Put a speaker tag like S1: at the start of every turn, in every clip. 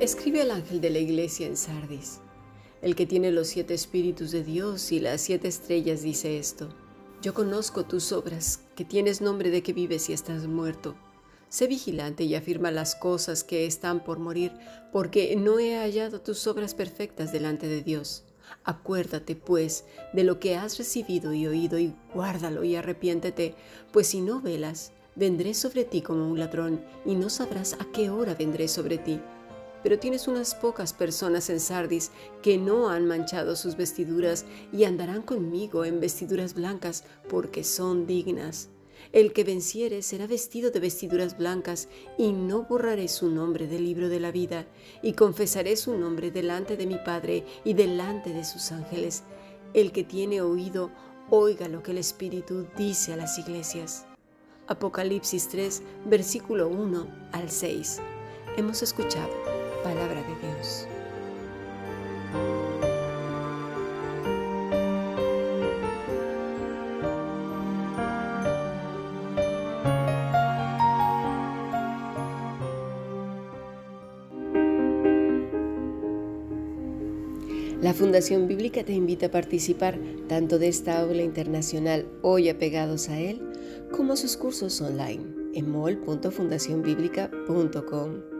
S1: Escribe al ángel de la iglesia en Sardis. El que tiene los siete espíritus de Dios y las siete estrellas dice esto. Yo conozco tus obras, que tienes nombre de que vives y estás muerto. Sé vigilante y afirma las cosas que están por morir, porque no he hallado tus obras perfectas delante de Dios. Acuérdate, pues, de lo que has recibido y oído, y guárdalo y arrepiéntete, pues si no velas, vendré sobre ti como un ladrón, y no sabrás a qué hora vendré sobre ti. Pero tienes unas pocas personas en Sardis que no han manchado sus vestiduras y andarán conmigo en vestiduras blancas, porque son dignas. El que venciere será vestido de vestiduras blancas, y no borraré su nombre del libro de la vida, y confesaré su nombre delante de mi Padre y delante de sus ángeles. El que tiene oído, oiga lo que el Espíritu dice a las iglesias. Apocalipsis 3, versículo 1 al 6. Hemos escuchado palabra de Dios. La Fundación Bíblica te invita a participar tanto de esta aula internacional hoy apegados a él, como a sus cursos online en mol.fundacionbiblica.com.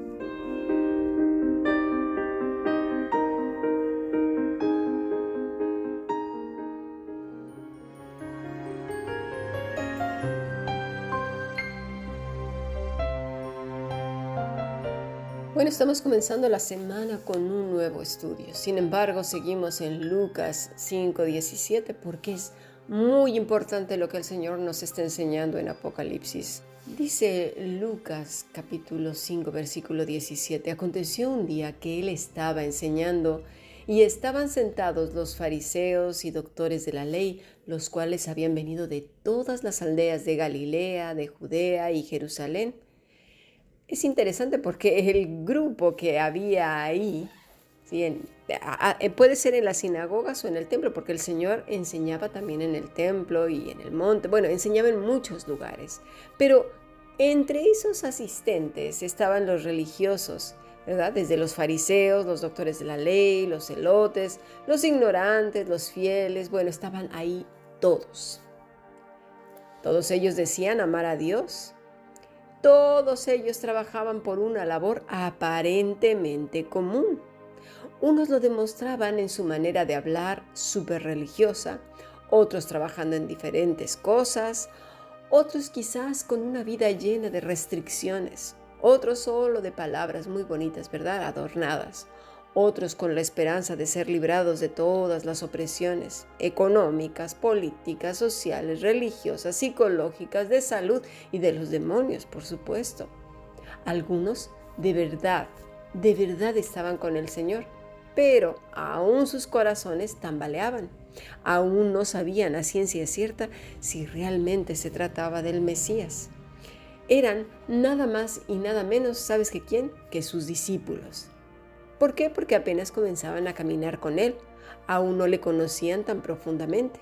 S1: Estamos comenzando la semana con un nuevo estudio. Sin embargo, seguimos en Lucas 5:17 porque es muy importante lo que el Señor nos está enseñando en Apocalipsis Dice Lucas capítulo 5 versículo 17, aconteció un día que él estaba enseñando y estaban sentados los fariseos y doctores de la ley, los cuales habían venido de todas las aldeas de Galilea, de Judea y Jerusalén. Es interesante porque el grupo que había ahí, puede ser en las sinagogas o en el templo, porque el Señor enseñaba también en el templo y en el monte, bueno, enseñaba en muchos lugares, pero entre esos asistentes estaban los religiosos, ¿verdad? Desde los fariseos, los doctores de la ley, los celotes, los ignorantes, los fieles, bueno, estaban ahí todos. Todos ellos decían amar a Dios. Todos ellos trabajaban por una labor aparentemente común. Unos lo demostraban en su manera de hablar súper religiosa, otros trabajando en diferentes cosas, otros quizás con una vida llena de restricciones, otros solo de palabras muy bonitas, ¿verdad? Adornadas, otros con la esperanza de ser librados de todas las opresiones económicas, políticas, sociales, religiosas, psicológicas, de salud y de los demonios, por supuesto. Algunos de verdad, de verdad estaban con el Señor, pero aún sus corazones tambaleaban Aún no sabían a ciencia cierta si realmente se trataba del Mesías. Eran nada más y nada menos, ¿sabes que quién? Que sus discípulos. ¿Por qué? Porque apenas comenzaban a caminar con Él, aún no le conocían tan profundamente.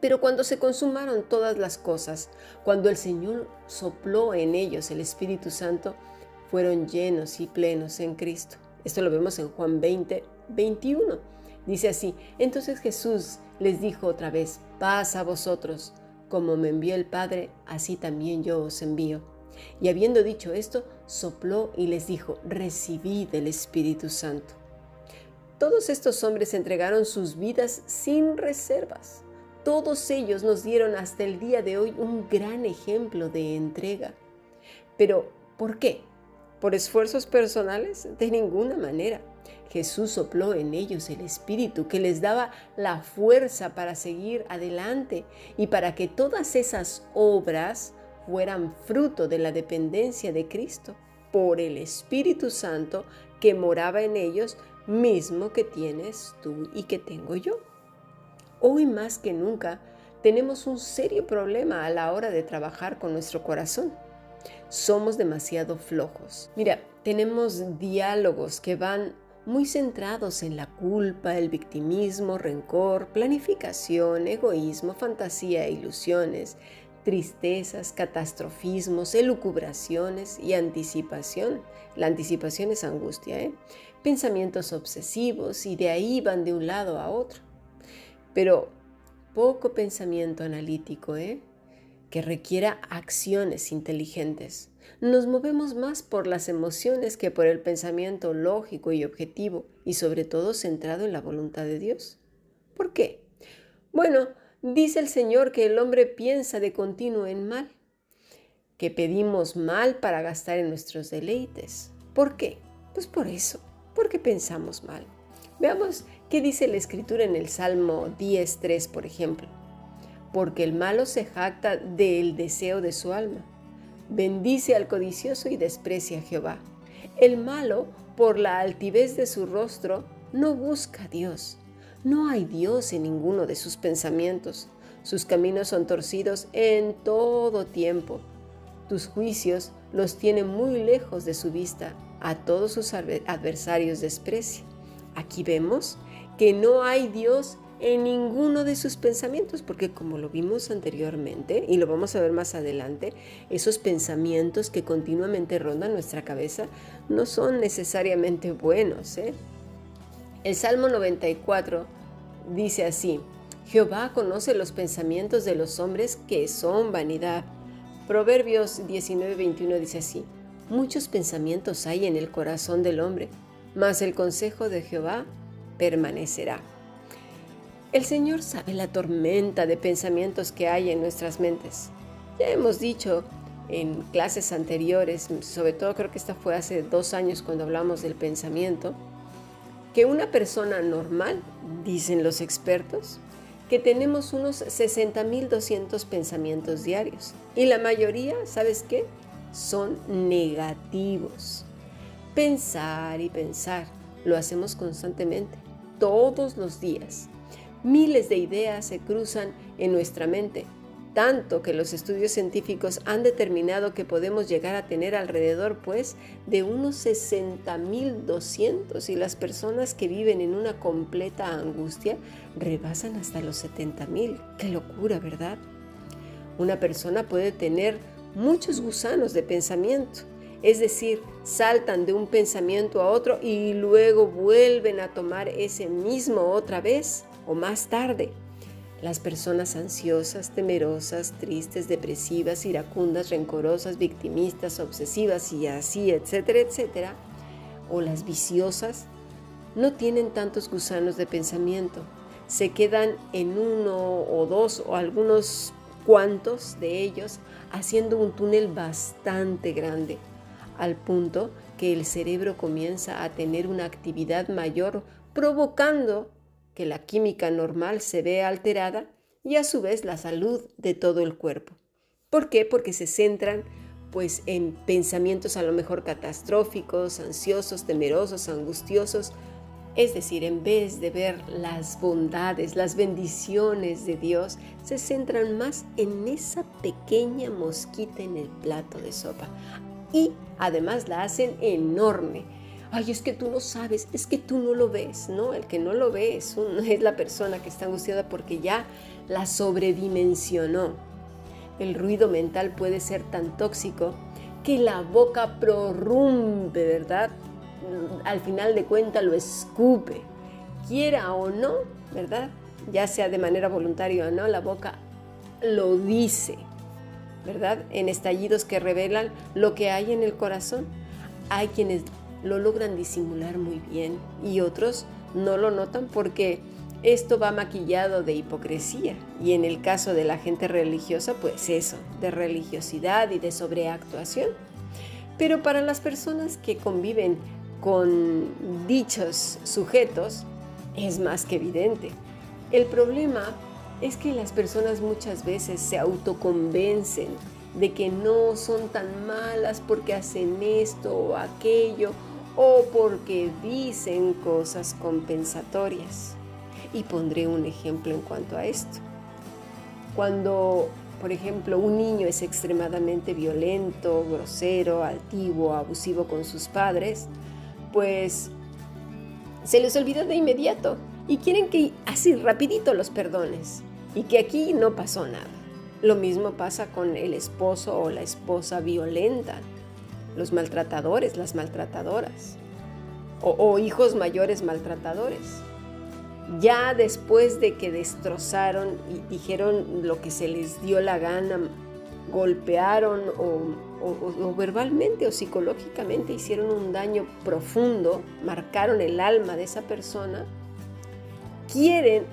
S1: Pero cuando se consumaron todas las cosas, cuando el Señor sopló en ellos el Espíritu Santo, fueron llenos y plenos en Cristo. Esto lo vemos en Juan 20, 21. Dice así, entonces Jesús les dijo otra vez, paz a vosotros, como me envió el Padre, así también yo os envío. Y habiendo dicho esto, sopló y les dijo, recibid el Espíritu Santo. Todos estos hombres entregaron sus vidas sin reservas. Todos ellos nos dieron hasta el día de hoy un gran ejemplo de entrega. Pero, ¿por qué? ¿Por esfuerzos personales? De ninguna manera. Jesús sopló en ellos el Espíritu que les daba la fuerza para seguir adelante y para que todas esas obras fueran fruto de la dependencia de Cristo por el Espíritu Santo que moraba en ellos, mismo que tienes tú y que tengo yo. Hoy más que nunca tenemos un serio problema a la hora de trabajar con nuestro corazón Somos demasiado flojos. Mira, tenemos diálogos que van muy centrados en la culpa, el victimismo, rencor, planificación, egoísmo, fantasía ilusiones, tristezas, catastrofismos, elucubraciones y anticipación. La anticipación es angustia, ¿eh? Pensamientos obsesivos y de ahí van de un lado a otro. Pero poco pensamiento analítico, ¿eh? Que requiera acciones inteligentes. Nos movemos más por las emociones que por el pensamiento lógico y objetivo y sobre todo centrado en la voluntad de Dios. ¿Por qué? Bueno, dice el Señor que el hombre piensa de continuo en mal, que pedimos mal para gastar en nuestros deleites. ¿Por qué? Pues por eso, porque pensamos mal. Veamos qué dice la Escritura en el Salmo 10.3, por ejemplo. Porque el malo se jacta del deseo de su alma bendice al codicioso y desprecia a Jehová. El malo, por la altivez de su rostro, no busca a Dios. No hay Dios en ninguno de sus pensamientos. Sus caminos son torcidos en todo tiempo. Tus juicios los tiene muy lejos de su vista. A todos sus adversarios desprecia. Aquí vemos que no hay Dios en ninguno de sus pensamientos, porque como lo vimos anteriormente y lo vamos a ver más adelante, esos pensamientos que continuamente rondan nuestra cabeza no son necesariamente buenos. ¿eh? El Salmo 94 dice así, Jehová conoce los pensamientos de los hombres que son vanidad. Proverbios 19:21 dice así, muchos pensamientos hay en el corazón del hombre, mas el consejo de Jehová permanecerá. El Señor sabe la tormenta de pensamientos que hay en nuestras mentes. Ya hemos dicho en clases anteriores, sobre todo creo que esta fue hace dos años cuando hablamos del pensamiento, que una persona normal, dicen los expertos, que tenemos unos 60.200 pensamientos diarios. Y la mayoría, ¿sabes qué? Son negativos. Pensar y pensar, lo hacemos constantemente, todos los días. Miles de ideas se cruzan en nuestra mente, tanto que los estudios científicos han determinado que podemos llegar a tener alrededor, pues, de unos 60.200 y las personas que viven en una completa angustia rebasan hasta los 70.000. ¡Qué locura, verdad! Una persona puede tener muchos gusanos de pensamiento, es decir, saltan de un pensamiento a otro y luego vuelven a tomar ese mismo otra vez o más tarde. Las personas ansiosas, temerosas, tristes, depresivas, iracundas, rencorosas, victimistas, obsesivas y así, etcétera, etcétera, o las viciosas, no tienen tantos gusanos de pensamiento. Se quedan en uno o dos o algunos cuantos de ellos haciendo un túnel bastante grande, al punto que el cerebro comienza a tener una actividad mayor, provocando que la química normal se ve alterada y a su vez la salud de todo el cuerpo. ¿Por qué? Porque se centran pues en pensamientos a lo mejor catastróficos, ansiosos, temerosos, angustiosos, es decir, en vez de ver las bondades, las bendiciones de Dios, se centran más en esa pequeña mosquita en el plato de sopa. Y además la hacen enorme ay, es que tú no sabes, es que tú no lo ves, ¿no? El que no lo ve es, es la persona que está angustiada porque ya la sobredimensionó. El ruido mental puede ser tan tóxico que la boca prorrumpe, ¿verdad? Al final de cuentas lo escupe. Quiera o no, ¿verdad? Ya sea de manera voluntaria o no, la boca lo dice, ¿verdad? En estallidos que revelan lo que hay en el corazón. Hay quienes lo logran disimular muy bien y otros no lo notan porque esto va maquillado de hipocresía y en el caso de la gente religiosa pues eso, de religiosidad y de sobreactuación. Pero para las personas que conviven con dichos sujetos es más que evidente. El problema es que las personas muchas veces se autoconvencen de que no son tan malas porque hacen esto o aquello o porque dicen cosas compensatorias. Y pondré un ejemplo en cuanto a esto. Cuando, por ejemplo, un niño es extremadamente violento, grosero, altivo, abusivo con sus padres, pues se les olvida de inmediato y quieren que así rapidito los perdones y que aquí no pasó nada. Lo mismo pasa con el esposo o la esposa violenta, los maltratadores, las maltratadoras, o, o hijos mayores maltratadores. Ya después de que destrozaron y dijeron lo que se les dio la gana, golpearon o, verbalmente o psicológicamente hicieron un daño profundo, marcaron el alma de esa persona, quieren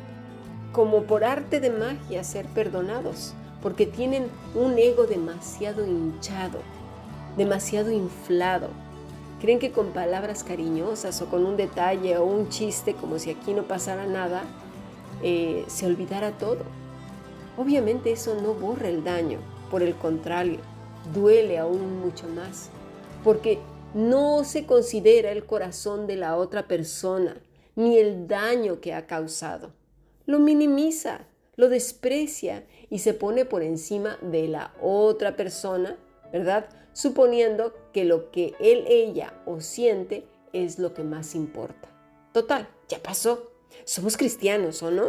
S1: como por arte de magia ser perdonados, porque tienen un ego demasiado hinchado, demasiado inflado Creen que con palabras cariñosas o con un detalle o un chiste como si aquí no pasara nada, eh, se olvidara todo. Obviamente eso no borra el daño, por el contrario, duele aún mucho más, porque no se considera el corazón de la otra persona ni el daño que ha causado. Lo minimiza, lo desprecia y se pone por encima de la otra persona, ¿verdad? Suponiendo que lo que él, ella o siente es lo que más importa. Total, ya pasó. Somos cristianos, ¿o no?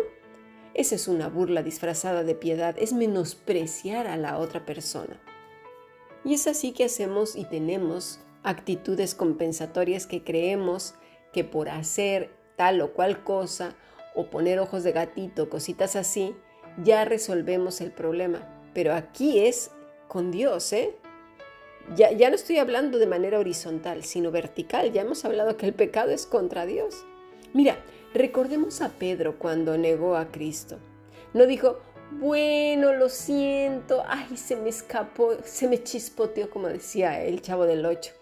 S1: Esa es una burla disfrazada de piedad, es menospreciar a la otra persona. Y es así que hacemos y tenemos actitudes compensatorias que creemos que por hacer tal o cual cosa o poner ojos de gatito, cositas así, ya resolvemos el problema. Pero aquí es con Dios, ¿eh? Ya, no estoy hablando de manera horizontal, sino vertical. Ya hemos hablado que el pecado es contra Dios. Mira, recordemos a Pedro cuando negó a Cristo. No dijo, bueno, lo siento, ay, se me escapó, se me chispoteó, como decía el chavo del 8,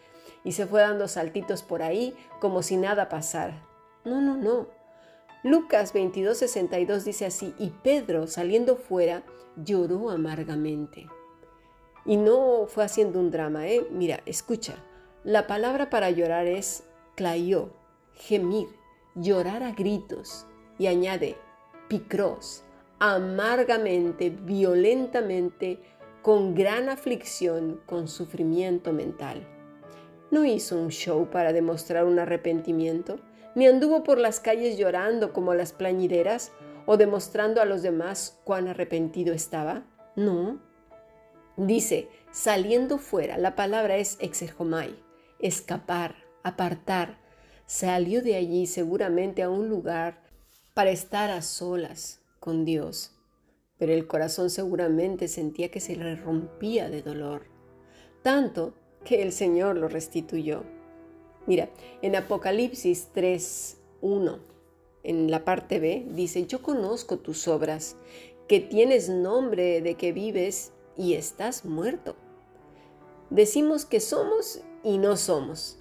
S1: y se fue dando saltitos por ahí como si nada pasara. No, no, no. Lucas 22:62 dice así, y Pedro, saliendo fuera, lloró amargamente. Y no fue haciendo un drama, ¿eh? Mira, escucha. La palabra para llorar es clayó, gemir, llorar a gritos. Y añade, picros, amargamente, violentamente, con gran aflicción, con sufrimiento mental. No hizo un show para demostrar un arrepentimiento, ni anduvo por las calles llorando como las plañideras o demostrando a los demás cuán arrepentido estaba. No, Dice, saliendo fuera, la palabra es exerjomai, escapar, apartar. Salió de allí seguramente a un lugar para estar a solas con Dios, pero el corazón seguramente sentía que se le rompía de dolor, tanto que el Señor lo restituyó. Mira, en Apocalipsis 3, 1, en la parte B, dice, yo conozco tus obras, que tienes nombre de que vives y estás muerto. Decimos que somos y no somos.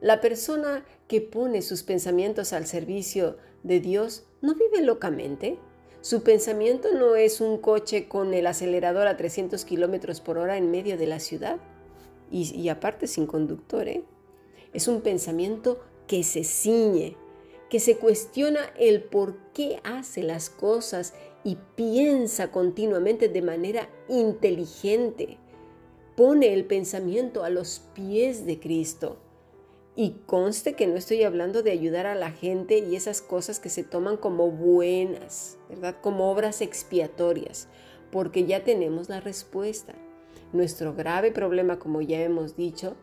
S1: La persona que pone sus pensamientos al servicio de Dios no vive locamente. Su pensamiento no es un coche con el acelerador a 300 kilómetros por hora en medio de la ciudad y, aparte sin conductor. ¿eh? Es un pensamiento que se ciñe, que se cuestiona el por qué hace las cosas y piensa continuamente de manera inteligente. Pone el pensamiento a los pies de Cristo. Y conste que no estoy hablando de ayudar a la gente y esas cosas que se toman como buenas, ¿verdad? Como obras expiatorias, porque ya tenemos la respuesta. Nuestro grave problema, como ya hemos dicho,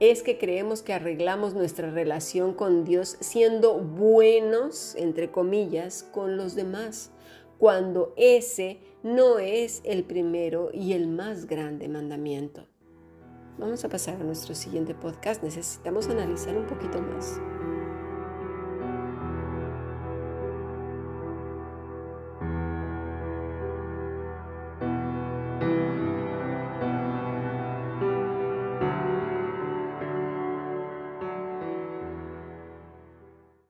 S1: es que creemos que arreglamos nuestra relación con Dios siendo buenos, entre comillas, con los demás cuando ese no es el primero y el más grande mandamiento. Vamos a pasar a nuestro siguiente podcast. Necesitamos analizar un poquito más.